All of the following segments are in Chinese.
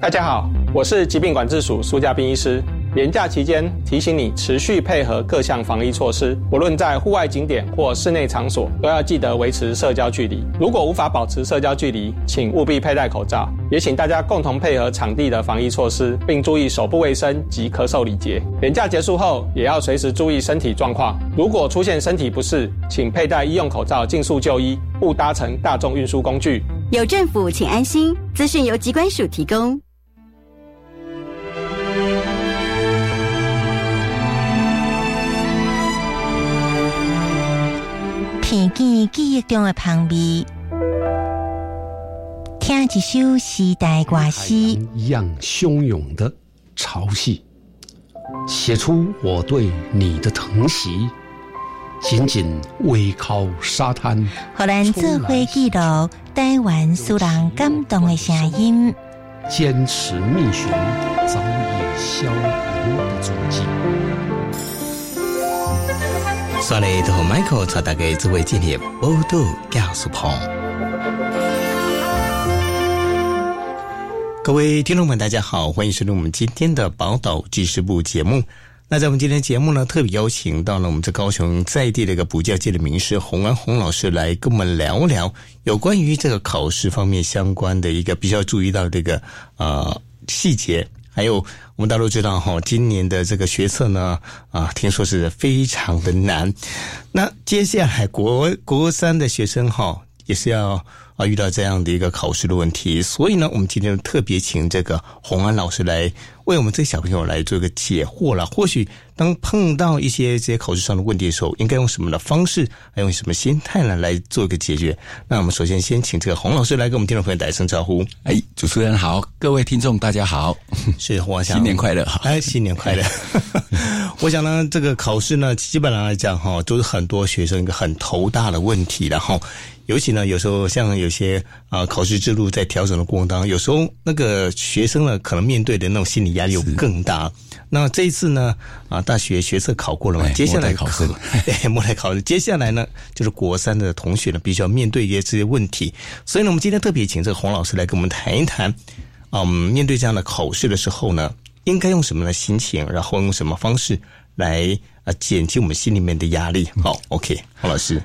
大家好，我是疾病管制署苏家斌医师。年假期间，提醒你持续配合各项防疫措施，不论在户外景点或室内场所，都要记得维持社交距离。如果无法保持社交距离，请务必佩戴口罩。也请大家共同配合场地的防疫措施，并注意手部卫生及咳嗽礼节。年假结束后，也要随时注意身体状况。如果出现身体不适，请佩戴医用口罩，尽速就医，勿搭乘大众运输工具。有政府，请安心。资讯由机关署提供。片见记忆中的旁边，听一首时代歌诗，一样汹涌的潮汐，写出我对你的疼惜。紧紧偎靠沙滩，荷兰智慧记录台湾苏人感动的声音，坚持觅寻早已消隐的足迹。刷来同 Michael 查大家智慧纪念报道教书棚。各位听众们，大家好，欢迎收听我们今天的宝岛记事部节目。那在我们今天节目呢，特别邀请到了我们在高雄在地的一个补教界的名师洪安洪老师来跟我们聊聊有关于这个考试方面相关的一个比较注意到这个呃细节。还有，我们大陆知道哈，今年的这个学测呢，啊，听说是非常的难。那接下来国国三的学生哈，也是要啊遇到这样的一个考试的问题。所以呢，我们今天特别请这个洪安老师来为我们这小朋友来做一个解惑了。或许。当碰到一些这些考试上的问题的时候，应该用什么的方式，还用什么心态呢来做一个解决？那我们首先先请这个洪老师来跟我们听众朋友打一声招呼。哎，主持人好，各位听众大家好，是洪新年快乐哈哎，新年快乐！我想呢，这个考试呢，基本上来讲哈，都是很多学生一个很头大的问题，然后尤其呢，有时候像有些啊考试制度在调整的过程当中，有时候那个学生呢，可能面对的那种心理压力又更大。那这一次呢，啊，大学学测考过了嘛？接下来考试，对，末来考试。接下来呢，就是国三的同学呢，必须要面对一些这些问题。所以呢，我们今天特别请这个洪老师来跟我们谈一谈，嗯，面对这样的考试的时候呢，应该用什么的心情，然后用什么方式来啊减轻我们心里面的压力。好，OK，洪老师，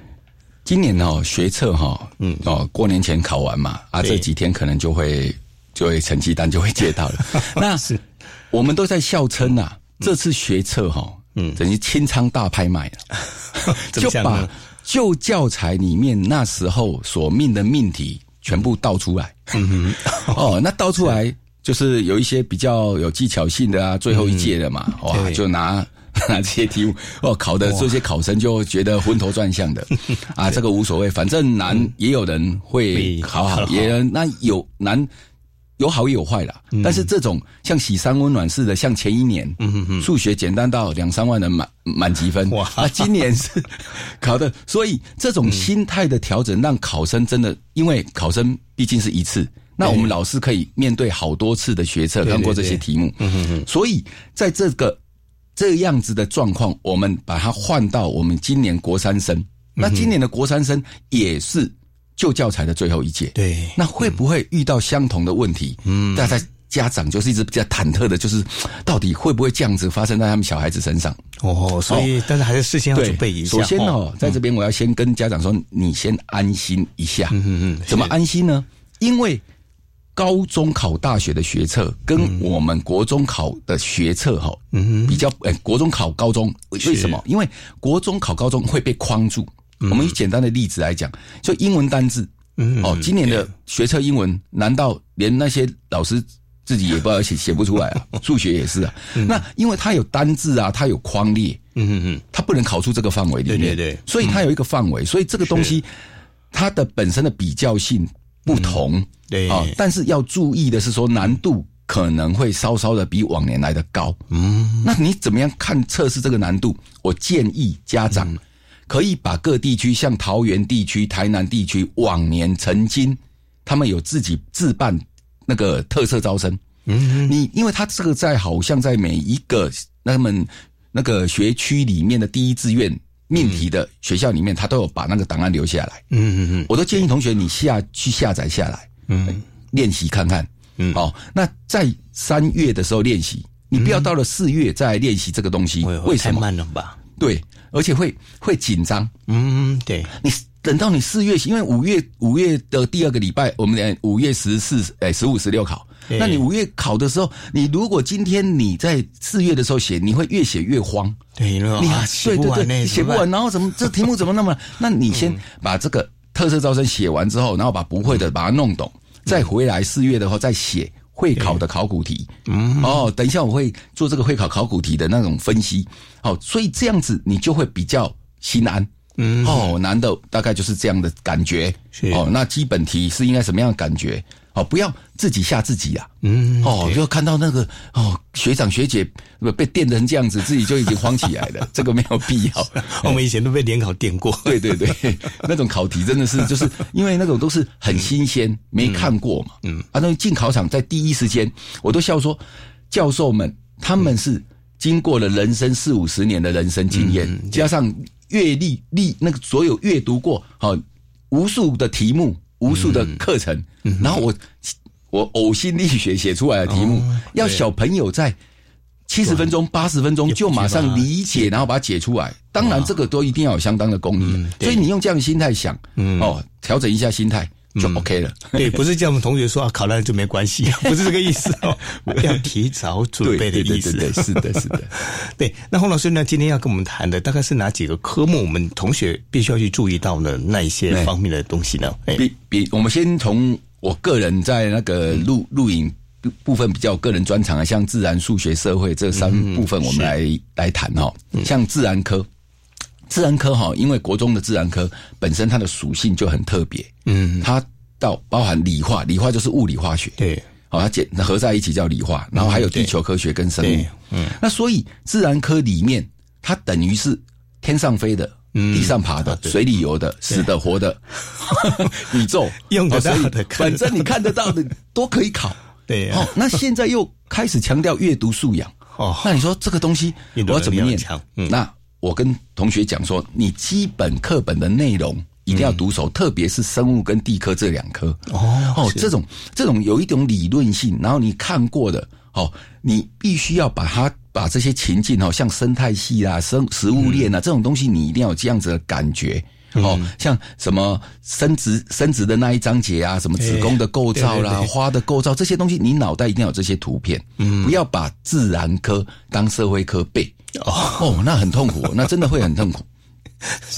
今年哦，学测哈，嗯，哦，过年前考完嘛，啊，这几天可能就会就会成绩单就会接到了。那是。我们都在笑称呐，这次学测哈，嗯，等于清仓大拍卖 了，就把旧教材里面那时候所命的命题全部倒出来。嗯 哦，那倒出来就是有一些比较有技巧性的啊，最后一届的嘛，哇，就拿 拿这些题目哦，考的这些考生就觉得昏头转向的。啊，这个无所谓，反正难也有人会考好，也那有难。有好也有坏啦。但是这种像喜山温暖似的，像前一年，数学简单到两三万人满满积分，哇！今年是 考的，所以这种心态的调整，让考生真的，因为考生毕竟是一次，那我们老师可以面对好多次的学测，看过这些题目，所以在这个这样子的状况，我们把它换到我们今年国三生，那今年的国三生也是。旧教材的最后一届，对，那会不会遇到相同的问题？嗯，大家家长就是一直比较忐忑的，就是到底会不会这样子发生在他们小孩子身上？哦，所以但是还是事先要准备一下。首先哦，在这边我要先跟家长说，你先安心一下。嗯嗯嗯，怎么安心呢？因为高中考大学的学测跟我们国中考的学测哈，嗯比较诶，国中考高中为什么？因为国中考高中会被框住。我们以简单的例子来讲，就英文单字，哦，今年的学测英文，难道连那些老师自己也不知道写写不出来啊？数学也是啊。那因为它有单字啊，它有框列，嗯嗯嗯，它不能考出这个范围里面，对对对，所以它有一个范围，所以这个东西它的本身的比较性不同，对啊。但是要注意的是说，难度可能会稍稍的比往年来的高。嗯，那你怎么样看测试这个难度？我建议家长。可以把各地区，像桃园地区、台南地区，往年曾经他们有自己自办那个特色招生。嗯，你因为他这个在好像在每一个他们那个学区里面的第一志愿命题的学校里面，他都有把那个档案留下来。嗯嗯嗯，我都建议同学你下去下载下来，嗯，练习看看。嗯，哦，那在三月的时候练习，你不要到了四月再练习这个东西，为什么？太慢了吧？对，而且会会紧张。嗯，对，你等到你四月，因为五月五月的第二个礼拜，我们五月十四、哎十五、十六考。那你五月考的时候，你如果今天你在四月的时候写，你会越写越慌。对，你啊，对对对，写不完，然后怎么这题目怎么那么？那你先把这个特色招生写完之后，然后把不会的把它弄懂，再回来四月的话再写会考的考古题。嗯，哦，等一下我会做这个会考考古题的那种分析。哦，所以这样子你就会比较心安。嗯，哦，难的大概就是这样的感觉。哦，那基本题是应该什么样的感觉？哦，不要自己吓自己啊！嗯，哦，就看到那个哦，学长学姐被电成这样子，自己就已经慌起来了。这个没有必要。我们以前都被联考电过。对 对对，那种考题真的是就是因为那种都是很新鲜，没看过嘛。嗯，啊，那进考场在第一时间，我都笑说，教授们他们是经过了人生四五十年的人生经验，加上阅历历那个所有阅读过好无数的题目。无数的课程，然后我我呕心沥血写出来的题目，要小朋友在七十分钟、八十分钟就马上理解，然后把它解出来。当然，这个都一定要有相当的功力。所以你用这样的心态想，哦，调整一下心态。就 OK 了，对，不是叫我们同学说啊，考烂就没关系，不是这个意思哦，要提早准备的意思，对，是的，是的，对。那洪老师呢，今天要跟我们谈的大概是哪几个科目？我们同学必须要去注意到的那一些方面的东西呢？比比，我们先从我个人在那个录录影部分比较个人专长啊，像自然、数学、社会这三部分，我们来来谈哈。像自然科。自然科哈，因为国中的自然科本身它的属性就很特别，嗯，它到包含理化，理化就是物理化学，对，好，它结合在一起叫理化，然后还有地球科学跟生物，嗯，那所以自然科里面它等于是天上飞的、地上爬的、水里游的、死的活的 宇宙。用得到的，反正你看得到的都可以考，对，哦，那现在又开始强调阅读素养，哦，那你说这个东西我要怎么念？那我跟同学讲说，你基本课本的内容一定要读熟，特别是生物跟地科这两科。哦哦，这种这种有一种理论性，然后你看过的，哦，你必须要把它把这些情境哦，像生态系啊、生食物链啊这种东西，你一定要有这样子的感觉。哦，像什么生殖生殖的那一章节啊，什么子宫的构造啦、花的构造这些东西，你脑袋一定要有这些图片。嗯，不要把自然科当社会科背。哦，那很痛苦，那真的会很痛苦。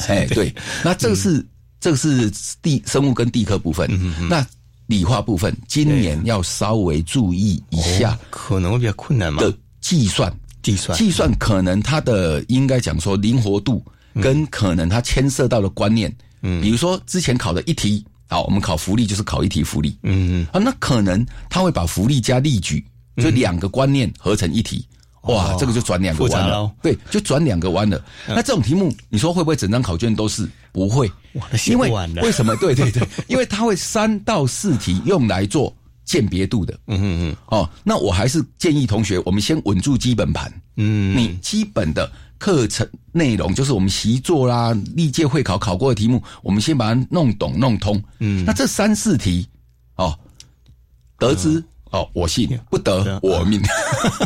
哎，对，那这个是这个是地生物跟地科部分，那理化部分今年要稍微注意一下，可能会比较困难嘛。的计算，计算，计算可能它的应该讲说灵活度跟可能它牵涉到的观念，嗯，比如说之前考的一题，好，我们考福利就是考一题福利，嗯嗯，啊，那可能他会把福利加例举，就两个观念合成一题。哇，这个就转两个弯了，对，就转两个弯了。那这种题目，你说会不会整张考卷都是？不会，因为为什么？对对对，因为它会三到四题用来做鉴别度的。嗯嗯嗯。哦，那我还是建议同学，我们先稳住基本盘。嗯，你基本的课程内容，就是我们习作啦、历届会考考过的题目，我们先把它弄懂、弄通。嗯，那这三四题，哦，得知。哦，我信不得我命，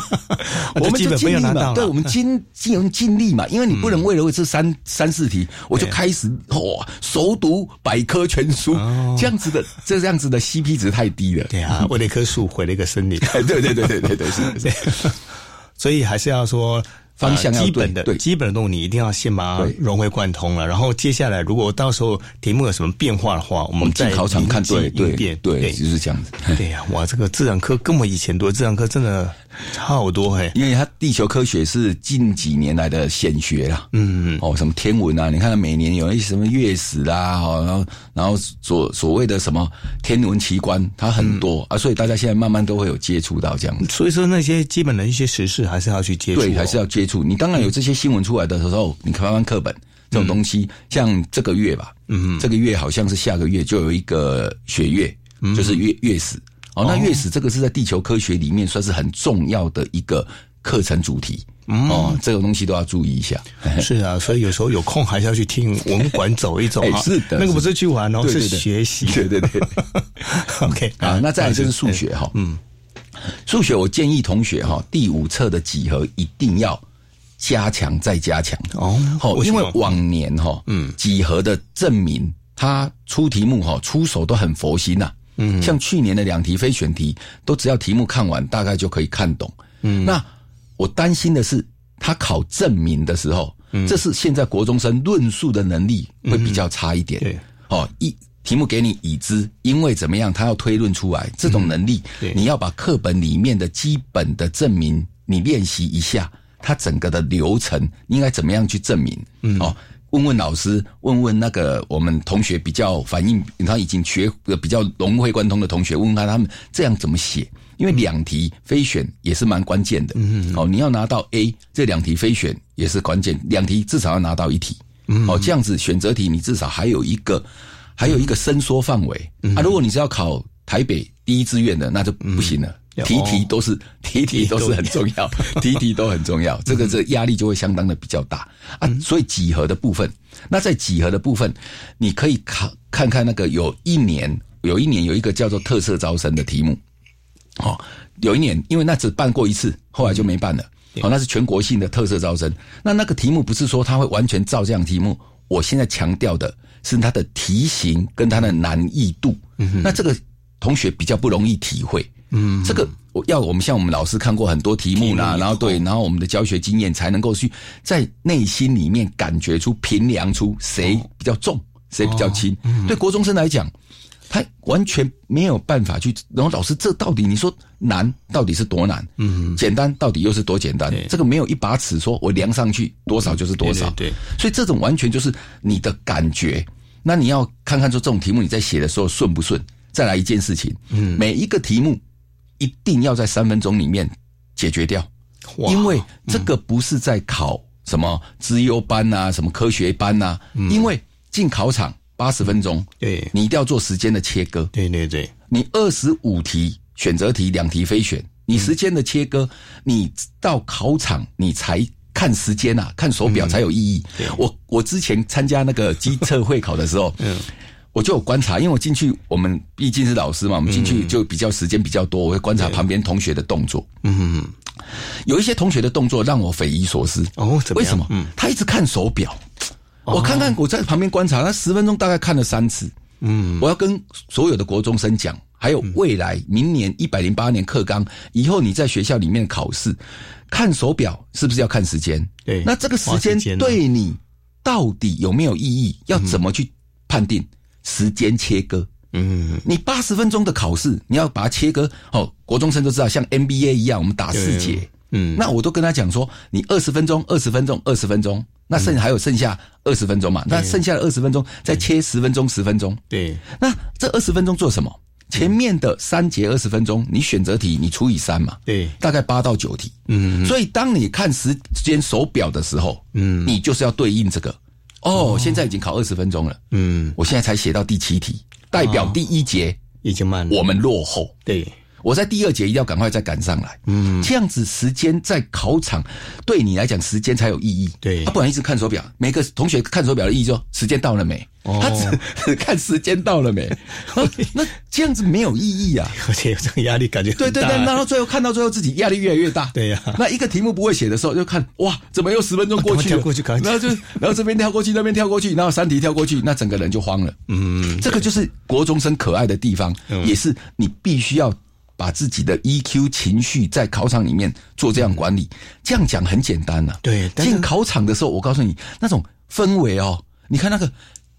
我们就尽力嘛，对，我们尽尽尽力嘛，因为你不能为了这三三四题，我就开始哇熟读百科全书，这样子的这样子的 CP 值太低了。对啊，为了一棵树毁了一个森林。对对对对对对，是。所以还是要说。方向基本的基本的动物，你一定要先把它融会贯通了。然后接下来，如果到时候题目有什么变化的话，我们在考场看对对对，就是这样子。对呀，哇，这个自然科跟我以前读自然科真的。差好多嘿，因为它地球科学是近几年来的显学啦。嗯嗯哦，什么天文啊？你看每年有一些什么月食啦，然后然后所所谓的什么天文奇观，它很多啊，所以大家现在慢慢都会有接触到这样。所以说那些基本的一些时事还是要去接触，对，还是要接触。你当然有这些新闻出来的时候，你看翻课本这种东西，像这个月吧，嗯，这个月好像是下个月就有一个血月，就是月月食。哦，那月食这个是在地球科学里面算是很重要的一个课程主题。哦，这个东西都要注意一下。是啊，所以有时候有空还是要去听文馆走一走啊。是的，那个不是去玩哦，是学习。对对对。OK 啊，那再来就是数学哈。嗯，数学我建议同学哈，第五册的几何一定要加强再加强哦。好，因为往年哈，嗯，几何的证明，他出题目哈，出手都很佛心呐。嗯，像去年的两题非选题，都只要题目看完，大概就可以看懂。嗯，那我担心的是，他考证明的时候，这是现在国中生论述的能力会比较差一点。对，哦，一题目给你已知，因为怎么样，他要推论出来，这种能力，你要把课本里面的基本的证明你练习一下，它整个的流程应该怎么样去证明？嗯，哦。问问老师，问问那个我们同学比较反应，他已经学比较融会贯通的同学，问问他他们这样怎么写？因为两题非选也是蛮关键的。嗯，哦，你要拿到 A，这两题非选也是关键，两题至少要拿到一题。嗯，哦，这样子选择题你至少还有一个，还有一个伸缩范围。啊，如果你是要考台北第一志愿的，那就不行了。题题都是题题都是很重要，题题都很重要，这个这压力就会相当的比较大啊。所以几何的部分，那在几何的部分，你可以看看看那个有一年有一年有一个叫做特色招生的题目，哦，有一年因为那只办过一次，后来就没办了。哦，那是全国性的特色招生，那那个题目不是说他会完全照这样题目，我现在强调的是它的题型跟它的难易度。那这个同学比较不容易体会。嗯，这个我要我们像我们老师看过很多题目啦，然后对，然后我们的教学经验才能够去在内心里面感觉出评量出谁比较重，谁比较轻。对国中生来讲，他完全没有办法去。然后老师，这到底你说难到底是多难？嗯，简单到底又是多简单？这个没有一把尺，说我量上去多少就是多少。对，所以这种完全就是你的感觉。那你要看看说这种题目你在写的时候顺不顺？再来一件事情，嗯，每一个题目。一定要在三分钟里面解决掉，因为这个不是在考什么资优班呐，什么科学班呐，因为进考场八十分钟，对。你一定要做时间的切割。对对对，你二十五题选择题两题非选，你时间的切割，你到考场你才看时间呐，看手表才有意义。我我之前参加那个机测会考的时候，嗯。我就有观察，因为我进去，我们毕竟是老师嘛，我们进去就比较时间比较多，我会观察旁边同学的动作。嗯，有一些同学的动作让我匪夷所思。哦，为什么？嗯，他一直看手表。我看看，我在旁边观察，他十分钟大概看了三次。嗯，我要跟所有的国中生讲，还有未来明年一百零八年课纲以后，你在学校里面考试看手表是不是要看时间？对，那这个时间对你到底有没有意义？要怎么去判定？时间切割，嗯，你八十分钟的考试，你要把它切割。哦，国中生都知道，像 NBA 一样，我们打四节，嗯，那我都跟他讲说，你二十分钟，二十分钟，二十分钟，那剩还有剩下二十分钟嘛？那剩下的二十分钟再切十分钟，十分钟，对。那这二十分钟做什么？前面的三节二十分钟，你选择题你除以三嘛，对，大概八到九题，嗯。所以当你看时间手表的时候，嗯，你就是要对应这个。哦，现在已经考二十分钟了。嗯，我现在才写到第七题，代表第一节已经慢了，我们落后。对。我在第二节一定要赶快再赶上来，嗯，这样子时间在考场对你来讲时间才有意义，对，他不然一直看手表，每个同学看手表的意义就时间到了没，他只 看时间到了没，那这样子没有意义啊，而且有这个压力感觉对对对，然后最后看到最后自己压力越来越大，对呀，那一个题目不会写的时候就看哇，怎么又十分钟过去了，过去然后就然后这边跳过去，那边跳过去，然后三题跳过去，那整个人就慌了，嗯，这个就是国中生可爱的地方，也是你必须要。把自己的 EQ 情绪在考场里面做这样管理，这样讲很简单呐。对，进考场的时候，我告诉你那种氛围哦，你看那个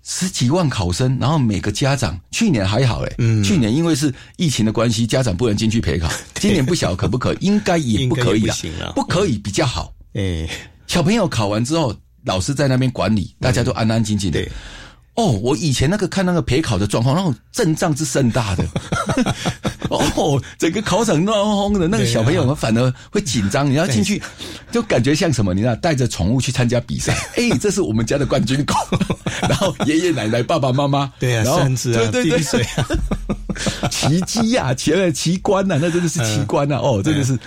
十几万考生，然后每个家长，去年还好哎，嗯，去年因为是疫情的关系，家长不能进去陪考，今年不晓得可不可，应该也不可以啦，不可以比较好。哎，小朋友考完之后，老师在那边管理，大家都安安静静的。哦，我以前那个看那个陪考的状况，那种阵仗是盛大的。哦，整个考场乱哄哄的，那个小朋友们反而会紧张。你要进去，就感觉像什么？你知道，带着宠物去参加比赛。哎，这是我们家的冠军狗。然后爷爷奶奶、爸爸妈妈，对啊，甚至啊，对对对，奇迹呀，前面奇观呐，那真的是奇观呐。哦，真的是。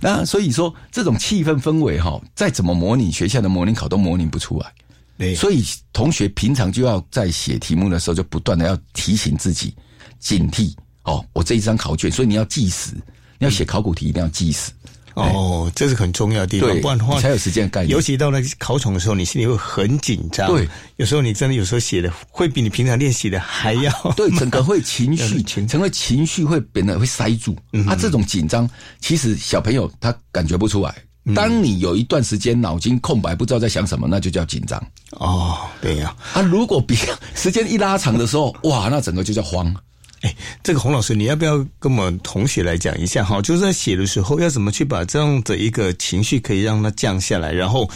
那所以说这种气氛氛围哈，再怎么模拟学校的模拟考都模拟不出来。对，所以同学平常就要在写题目的时候，就不断的要提醒自己警惕哦，我这一张考卷，所以你要记死，你要写考古题一定要记死。哦，这是很重要的地方，对，不然的话你才有时间概念。尤其到那个考场的时候，你心里会很紧张。对，有时候你真的有时候写的会比你平常练习的还要 对，整个会情绪，情整个情绪会变得会塞住。啊，这种紧张，其实小朋友他感觉不出来。当你有一段时间脑筋空白，不知道在想什么，那就叫紧张。哦，对呀、啊，如果比时间一拉长的时候，哇，那整个就叫慌。哎，这个洪老师，你要不要跟我们同学来讲一下哈？就是在写的时候，要怎么去把这样的一个情绪可以让它降下来，然后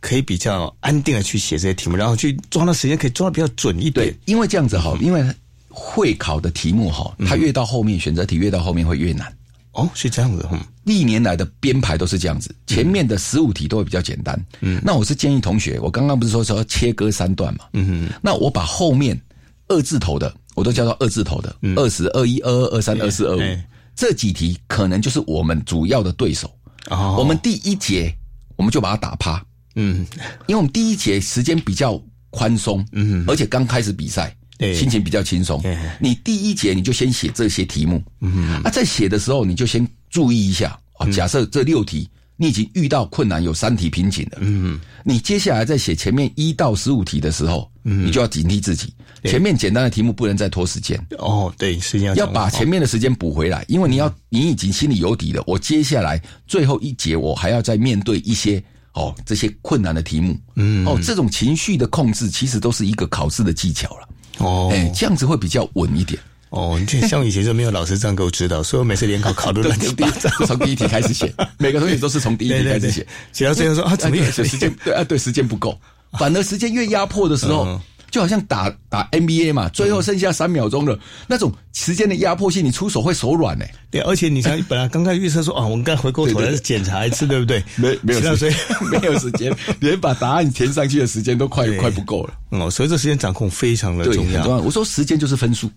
可以比较安定的去写这些题目，然后去抓的时间可以抓的比较准一点对。，因为这样子哈，因为会考的题目哈，它越到后面，选择题越到后面会越难。哦，是这样子，嗯，历年来的编排都是这样子，前面的十五题都会比较简单。嗯，那我是建议同学，我刚刚不是说说切割三段嘛？嗯哼。那我把后面二字头的，我都叫做二字头的，二十二一、二二、二三、二四、二五哎。这几题，可能就是我们主要的对手。哦。我们第一节我们就把它打趴，嗯。因为我们第一节时间比较宽松，嗯，而且刚开始比赛，对。心情比较轻松。对。你第一节你就先写这些题目，嗯，啊，在写的时候你就先注意一下。啊。假设这六题你已经遇到困难，有三题瓶颈了，嗯，你接下来在写前面一到十五题的时候，嗯，你就要警惕自己，前面简单的题目不能再拖时间，哦，对，时间要把前面的时间补回来，因为你要你已经心里有底了。我接下来最后一节我还要再面对一些哦这些困难的题目，嗯，哦这种情绪的控制其实都是一个考试的技巧了，哦哎，这样子会比较稳一点。哦，你就像以前就没有老师这样给我指导，所以我每次联考考的乱七八糟。从第一题开始写，每个同学都是从第一题开始写，，写到最后说啊，怎么也时间对啊对时间不够，反而时间越压迫的时候。嗯就好像打打 NBA 嘛，最后剩下三秒钟了，那种时间的压迫性，你出手会手软呢、对，而且你想，本来刚开始预测说啊，我们该回过头来检查一次，对不对？没没有时间，没有时间，连把答案填上去的时间都快快不够了。哦，所以这时间掌控非常的，重要。很重要。我说时间就是分数，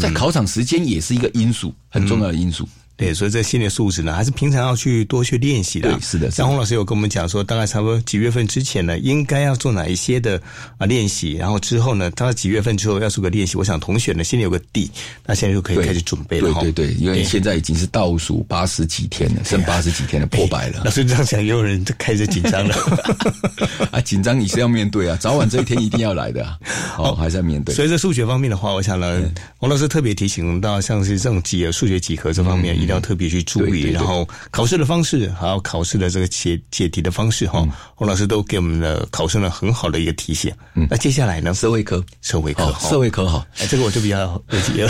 在考场时间也是一个因素，很重要的因素。对，所以这心理素质呢，还是平常要去多去练习的。对是的张红老师有跟我们讲说，大概差不多几月份之前呢，应该要做哪一些的啊练习，然后之后呢，到几月份之后要做个练习。我想同学呢心里有个底，那现在就可以开始准备了。对对对，因为现在已经是倒数八十几天了，剩八十几天了，破百了 老师这样讲，也有人就开始紧张了。啊！紧张你是要面对啊，早晚这一天一定要来的啊，哦，还是要面对。所以在数学方面的话，我想呢，王老师特别提醒到，像是这种几何数学几何这方面，一定要特别去注意。对对。对然后考试的方式，还有考试的这个解解题的方式，哈，洪老师都给我们的考生了很好的一个提醒。那接下来呢，社会科，社会科哦，，社会科好，哎，这个我就比较有有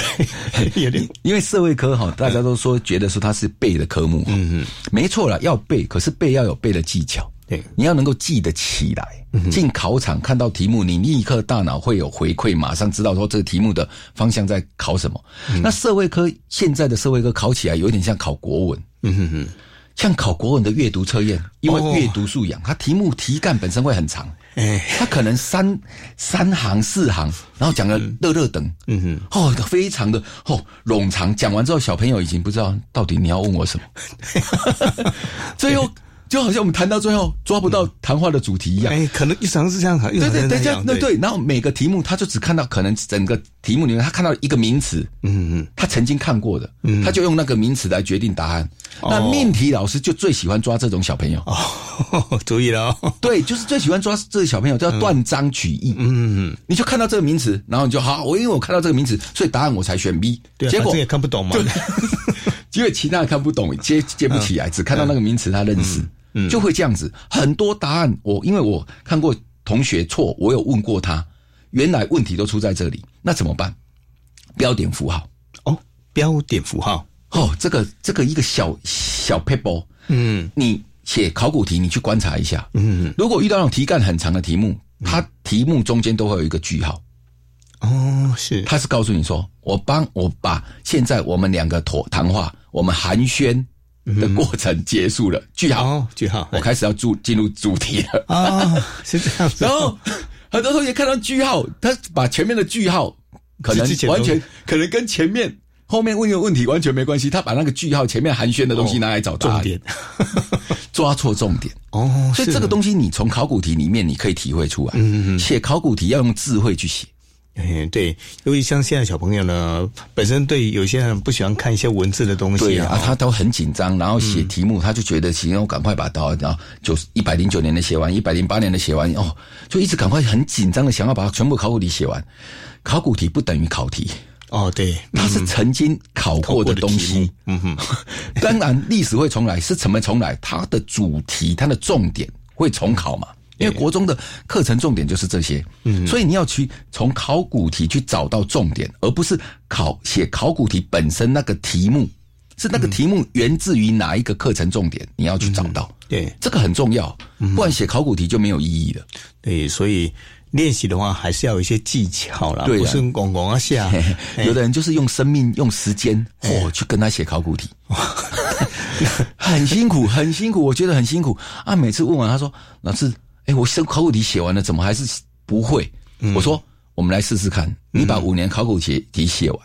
有点因为社会科哈，大家都说觉得说它是背的科目，嗯嗯，没错了，要背，可是背要有背的技巧，对你要能够记得起来。进考场看到题目，你立刻大脑会有回馈，马上知道说这个题目的方向在考什么。那社会科现在的社会科考起来有点像考国文，嗯哼哼，像考国文的阅读测验，因为哦阅读素养，它题目题干本身会很长，哎，它可能三三行四行，然后讲的热热等，嗯哼，哦，非常的哦冗长。讲完之后，小朋友已经不知道到底你要问我什么，最后就好像我们谈到最后抓不到谈话的主题一样。哎，可能一常是这样，对对对，是这样，对。对，然后每个题目他就只看到可能整个题目里面他看到一个名词，嗯嗯，他曾经看过的，他就用那个名词来决定答案。那命题老师就最喜欢抓这种小朋友，哦，注意了。哦，对，就是最喜欢抓这个小朋友，叫断章取义。嗯，你就看到这个名词，然后你就好，我因为我看到这个名词，所以答案我才选 B。对啊，结果也看不懂嘛，因为 其他人看不懂，接接不起来，只看到那个名词他认识，就会这样子。很多答案我因为我看过同学错，我有问过他，原来问题都出在这里，那怎么办？标点符号。哦，标点符号，哦，这个这个一个小小 paper，嗯。你写考古题，你去观察一下，嗯，如果遇到那种题干很长的题目，它题目中间都会有一个句号。哦，是，他是告诉你说，我帮我把现在我们两个妥谈话，我们寒暄的过程结束了，句号，哦，句号，我开始要注进入主题了。啊，是这样子，然后很多同学看到句号，他把前面的句号可能完全可能跟前面后面问一个问题完全没关系，他把那个句号前面寒暄的东西拿来找答案重点 抓错重点。哦，所以这个东西你从考古题里面你可以体会出来。嗯嗯，写考古题要用智慧去写。嗯，对，因为像现在小朋友呢，本身对有些人不喜欢看一些文字的东西啊，他都很紧张，然后写题目，他就觉得行，我赶快把刀然后九一百零九年的写完，一百零八年的写完，哦，就一直赶快很紧张的想要把全部考古题写完。考古题不等于考题。哦，对，它是曾经考过的东西。嗯哼，当然历史会重来，是怎么重来？它的主题、它的重点会重考嘛？因为国中的课程重点就是这些。嗯，所以你要去从考古题去找到重点，而不是考写考古题本身那个题目是那个题目源自于哪一个课程重点，你要去找到。对，这个很重要，不然写考古题就没有意义了。对，所以。练习的话，还是要有一些技巧啦，不是咣咣啊下。有的人就是用生命、用时间哦，去跟他写考古题，很辛苦，很辛苦，我觉得很辛苦啊。每次问完，他说：“老师，哎，我考考古题写完了，怎么还是不会？”我说：“我们来试试看，你把五年考古题题写完，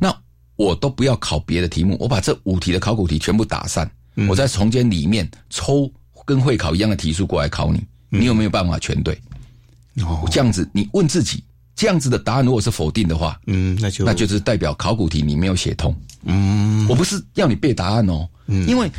那我都不要考别的题目，我把这五题的考古题全部打散，我在从间里面抽跟会考一样的题数过来考你，你有没有办法全对？”哦，这样子，你问自己，这样子的答案如果是否定的话，嗯，那就那就是代表考古题你没有写通。嗯，我不是要你背答案哦，嗯，因为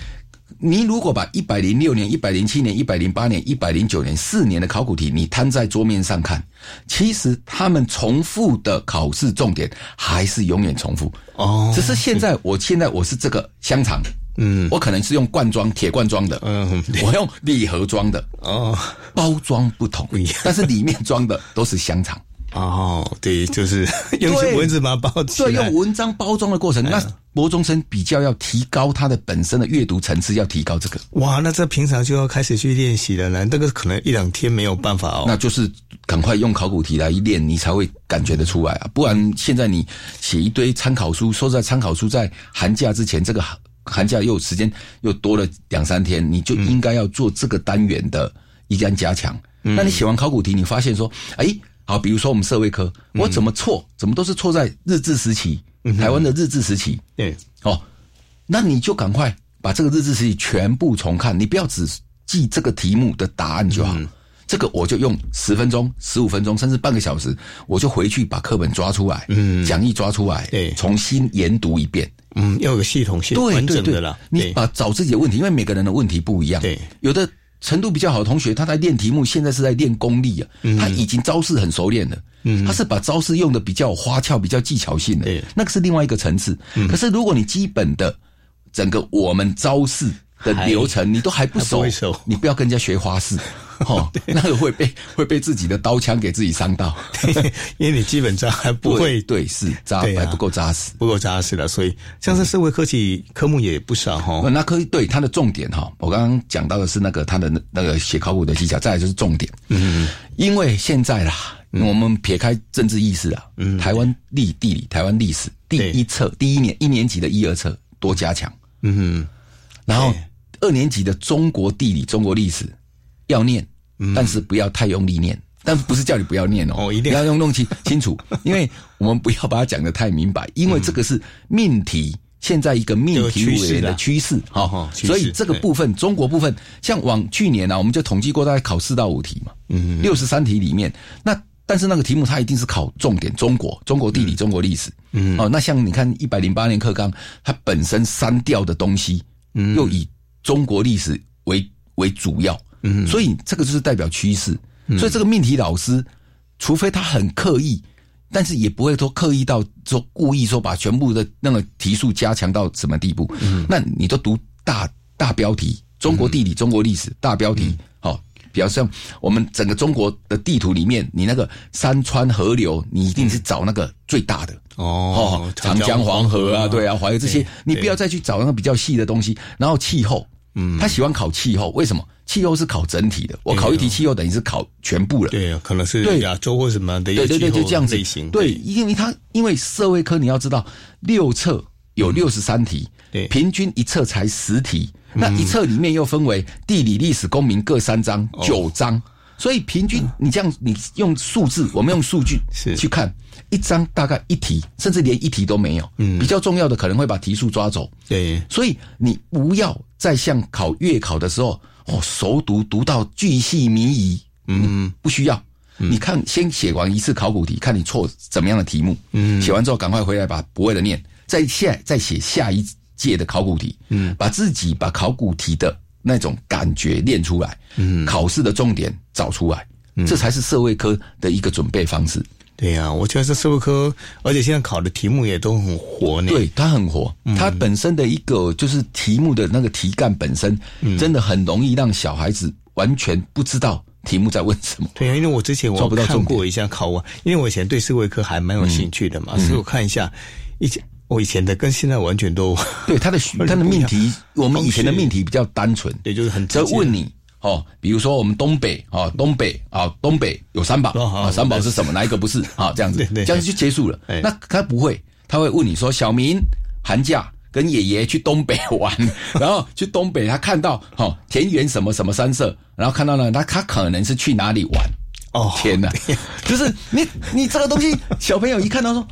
你如果把一百零六年、一百零七年、一百零八年、一百零九年四年的考古题你摊在桌面上看，其实他们重复的考试重点还是永远重复。哦，只是现在我现在我是这个香肠。嗯，我可能是用罐装铁罐装的，嗯，我用礼盒装的，哦，包装不同，但是里面装的都是香肠。哦，对，就是用文字把它包起来，对，用文章包装的过程。那国中生比较要提高他的本身的阅读层次，要提高这个。哇，那这平常就要开始去练习了呢。这个可能一两天没有办法哦。那就是赶快用考古题来练，你才会感觉得出来啊。不然现在你写一堆参考书，说实在，参考书在寒假之前这个。寒假又时间又多了两三天，你就应该要做这个单元的一干加强。那你写完考古题，你发现说，哎，好，比如说我们社会科，我怎么错，怎么都是错在日治时期，台湾的日治时期。对，哦，那你就赶快把这个日治时期全部重看，你不要只记这个题目的答案就好。这个我就用十分钟、十五分钟，甚至半个小时，我就回去把课本抓出来，嗯，讲义抓出来，对，重新研读一遍，嗯，要有系统性、完整的了。你把找自己的问题，因为每个人的问题不一样，对，有的程度比较好的同学，他在练题目，现在是在练功力啊，他已经招式很熟练了，嗯，他是把招式用的比较花俏、比较技巧性的，那个是另外一个层次。可是如果你基本的整个我们招式的流程你都还不熟，你不要跟人家学花式。哦，那个会被会被自己的刀枪给自己伤到，因为你基本上还不会对是扎还不够扎实，不够扎实了，所以像是社会科技科目也不少哈。那科对它的重点哈，我刚刚讲到的是那个它的那个写考古的技巧，再来就是重点。嗯，因为现在啦，我们撇开政治意识啊，嗯，台湾历地理、台湾历史第一册第一年一年级的一二册多加强，嗯哼，然后二年级的中国地理、中国历史。要念，但是不要太用力念。但不是叫你不要念哦，一定要用弄清清楚，因为我们不要把它讲的太明白，因为这个是命题，现在一个命题的趋势，哈，所以这个部分中国部分，像往去年呢，我们就统计过，大概考四到五题嘛，嗯，六十三题里面，那但是那个题目它一定是考重点，中国、中国地理、中国历史，嗯，哦，那像你看一百零八年课纲，它本身删掉的东西，嗯，又以中国历史为为主要。嗯，所以这个就是代表趋势。所以这个命题老师，除非他很刻意，但是也不会说刻意到说故意说把全部的那个题数加强到什么地步。嗯，那你都读大大标题，中国地理、中国历史大标题，好，比较像我们整个中国的地图里面，你那个山川河流，你一定是找那个最大的哦，长江、黄河啊，对啊，淮河这些，你不要再去找那个比较细的东西。然后气候，嗯，他喜欢考气候，为什么？气候是考整体的，我考一题气候等于是考全部了。对啊，可能是对亚洲或什么的。对对对，就这样子。对，因为他因为社会科你要知道，六册有六十三题，对，平均一册才十题，那一册里面又分为地理、历史、公民各三章，九章。所以平均你这样，你用数字，我们用数据去看一张大概一题，甚至连一题都没有。嗯，比较重要的可能会把题数抓走。对，所以你不要再像考月考的时候，哦，熟读读到巨细靡遗。嗯，不需要。你看，先写完一次考古题，看你错怎么样的题目。嗯，写完之后赶快回来把不会的念，再下再写下一届的考古题。嗯，把自己把考古题的那种感觉练出来。嗯，考试的重点找出来，这才是社会科的一个准备方式。对呀，我觉得是社会科，而且现在考的题目也都很活呢。对，它很活，它本身的一个就是题目的那个题干本身，真的很容易让小孩子完全不知道。题目在问什么？对啊，因为我之前我看过一下考完，因为我以前对社会科还蛮有兴趣的嘛，所以我看一下以前我以前的跟现在完全都 对他的他的命题，我们以前的命题比较单纯，也，就是很在问你哦，比如说我们东北啊，东北啊，东北有三宝啊，三宝是什么？哪一个不是啊？这样子，这样子就结束了。那他不会，他会问你说，小明寒假。跟爷爷去东北玩，然后去东北，他看到哦田园什么什么山色，然后看到呢，他他可能是去哪里玩？哦，天哪！就是你你这个东西，小朋友一看到说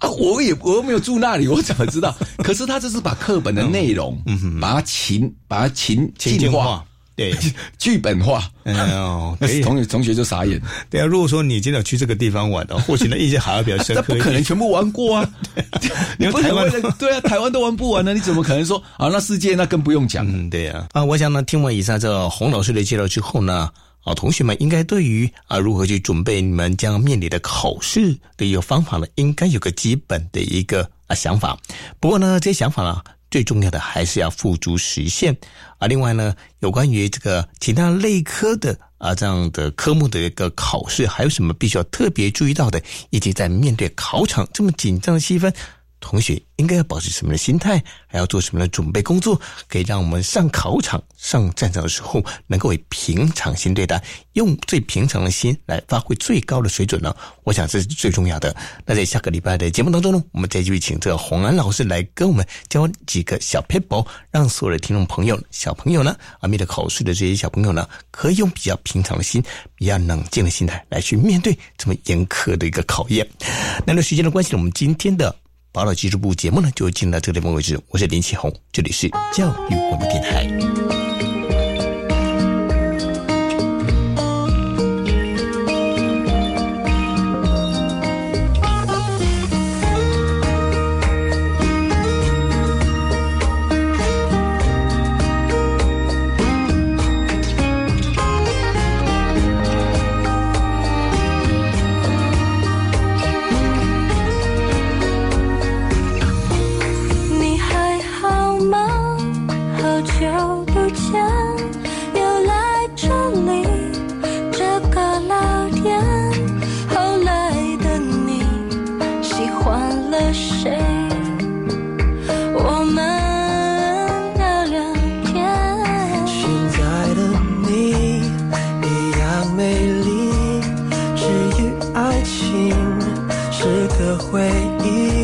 啊，我也我又没有住那里，我怎么知道？可是他这是把课本的内容，嗯，把它情把它情进化。对，剧本化，哎呦，同学同学就傻眼。对啊，如果说你真的去这个地方玩的，或许呢印象还要比较深刻。那不可能全部玩过啊！你们台湾对啊，台湾都玩不完呢，你怎么可能说啊？那世界那更不用讲。嗯，对呀。啊，我想呢，听完以上这洪老师的介绍之后呢，啊，同学们应该对于啊如何去准备你们将面临的考试的一个方法呢，应该有个基本的一个啊想法。不过呢，这些想法呢。最重要的还是要付诸实现啊！另外呢，有关于这个其他类科的啊这样的科目的一个考试，还有什么必须要特别注意到的？以及在面对考场这么紧张的气氛。同学应该要保持什么样的心态，还要做什么样的准备工作，可以让我们上考场、上战场的时候，能够以平常心对待，用最平常的心来发挥最高的水准呢？我想这是最重要的。那在下个礼拜的节目当中呢，我们再继续请这个洪安老师来跟我们教几个小 paper，让所有的听众朋友、小朋友呢，啊，面对考试的这些小朋友呢，可以用比较平常的心、比较冷静的心态来去面对这么严苛的一个考验。那那时间的关系呢，我们今天的。宝岛技术部节目呢，就进到这个地方为止。我是林启宏，这里是教育广播电台。的回忆。